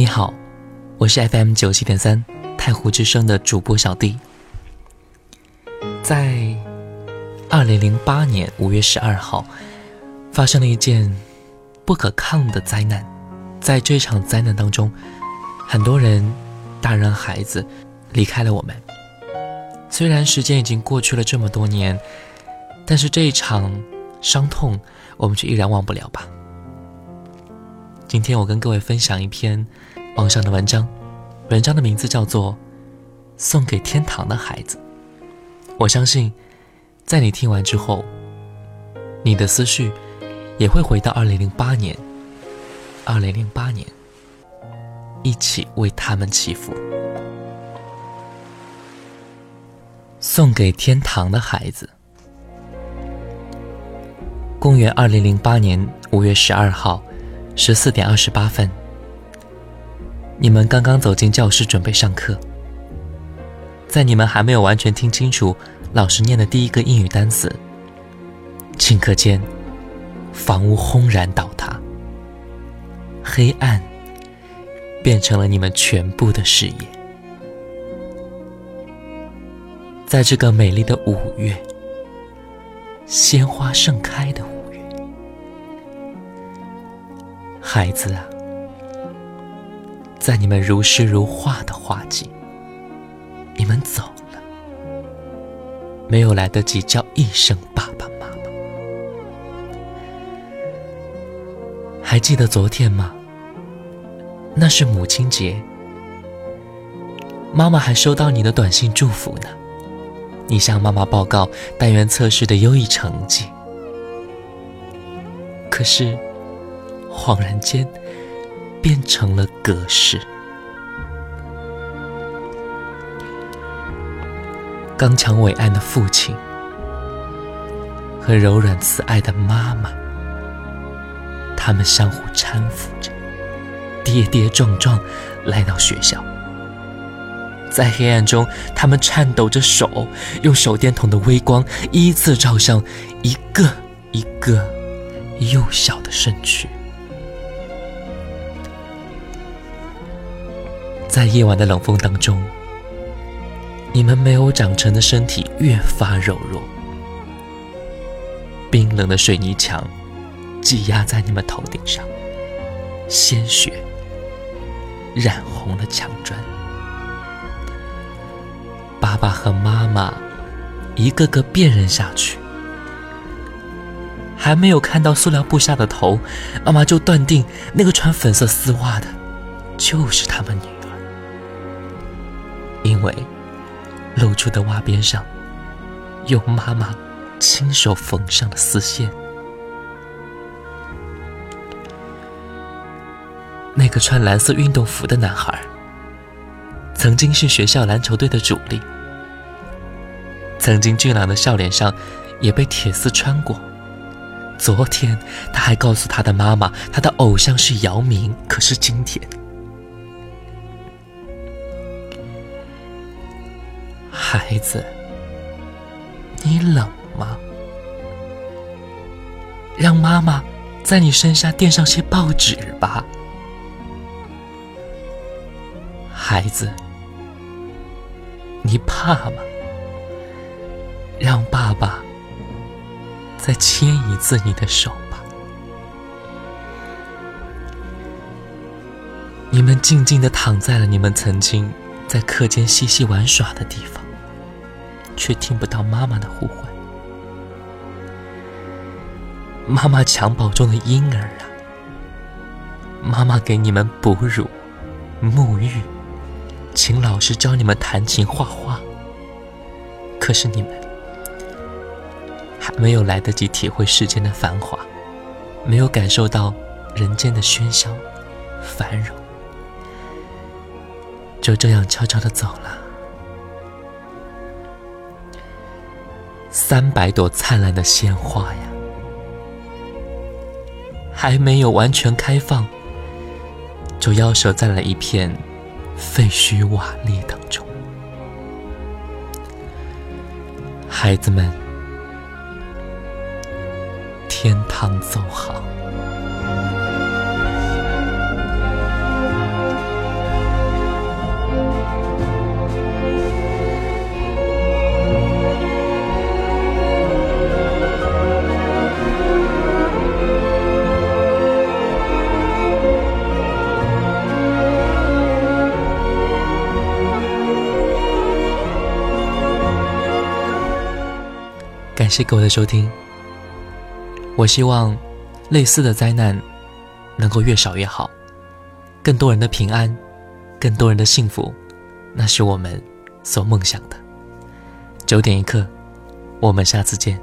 你好，我是 FM 九七点三太湖之声的主播小弟。在二零零八年五月十二号，发生了一件不可抗的灾难。在这场灾难当中，很多人，大人孩子，离开了我们。虽然时间已经过去了这么多年，但是这一场伤痛，我们却依然忘不了吧。今天我跟各位分享一篇网上的文章，文章的名字叫做《送给天堂的孩子》。我相信，在你听完之后，你的思绪也会回到二零零八年。二零零八年，一起为他们祈福，送给天堂的孩子。公元二零零八年五月十二号。十四点二十八分，你们刚刚走进教室准备上课。在你们还没有完全听清楚老师念的第一个英语单词，顷刻间，房屋轰然倒塌，黑暗变成了你们全部的视野。在这个美丽的五月，鲜花盛开的。孩子啊，在你们如诗如画的画季，你们走了，没有来得及叫一声爸爸妈妈。还记得昨天吗？那是母亲节，妈妈还收到你的短信祝福呢。你向妈妈报告单元测试的优异成绩，可是。恍然间，变成了格式。刚强伟岸的父亲和柔软慈爱的妈妈，他们相互搀扶着，跌跌撞撞来到学校。在黑暗中，他们颤抖着手，用手电筒的微光依次照向一个一个幼小的身躯。在夜晚的冷风当中，你们没有长成的身体越发柔弱，冰冷的水泥墙挤压在你们头顶上，鲜血染红了墙砖。爸爸和妈妈一个个辨认下去，还没有看到塑料布下的头，妈妈就断定那个穿粉色丝袜的就是他们女。因为露出的袜边上有妈妈亲手缝上的丝线。那个穿蓝色运动服的男孩，曾经是学校篮球队的主力。曾经俊朗的笑脸上也被铁丝穿过。昨天他还告诉他的妈妈，他的偶像是姚明。可是今天。孩子，你冷吗？让妈妈在你身下垫上些报纸吧。孩子，你怕吗？让爸爸再牵一次你的手吧。你们静静的躺在了你们曾经在课间嬉戏玩耍的地方。却听不到妈妈的呼唤。妈妈襁褓中的婴儿啊，妈妈给你们哺乳、沐浴，请老师教你们弹琴、画画。可是你们还没有来得及体会世间的繁华，没有感受到人间的喧嚣、繁荣，就这样悄悄的走了。三百朵灿烂的鲜花呀，还没有完全开放，就夭折在了一片废墟瓦砾当中。孩子们，天堂走好。感谢各位的收听。我希望类似的灾难能够越少越好，更多人的平安，更多人的幸福，那是我们所梦想的。九点一刻，我们下次见。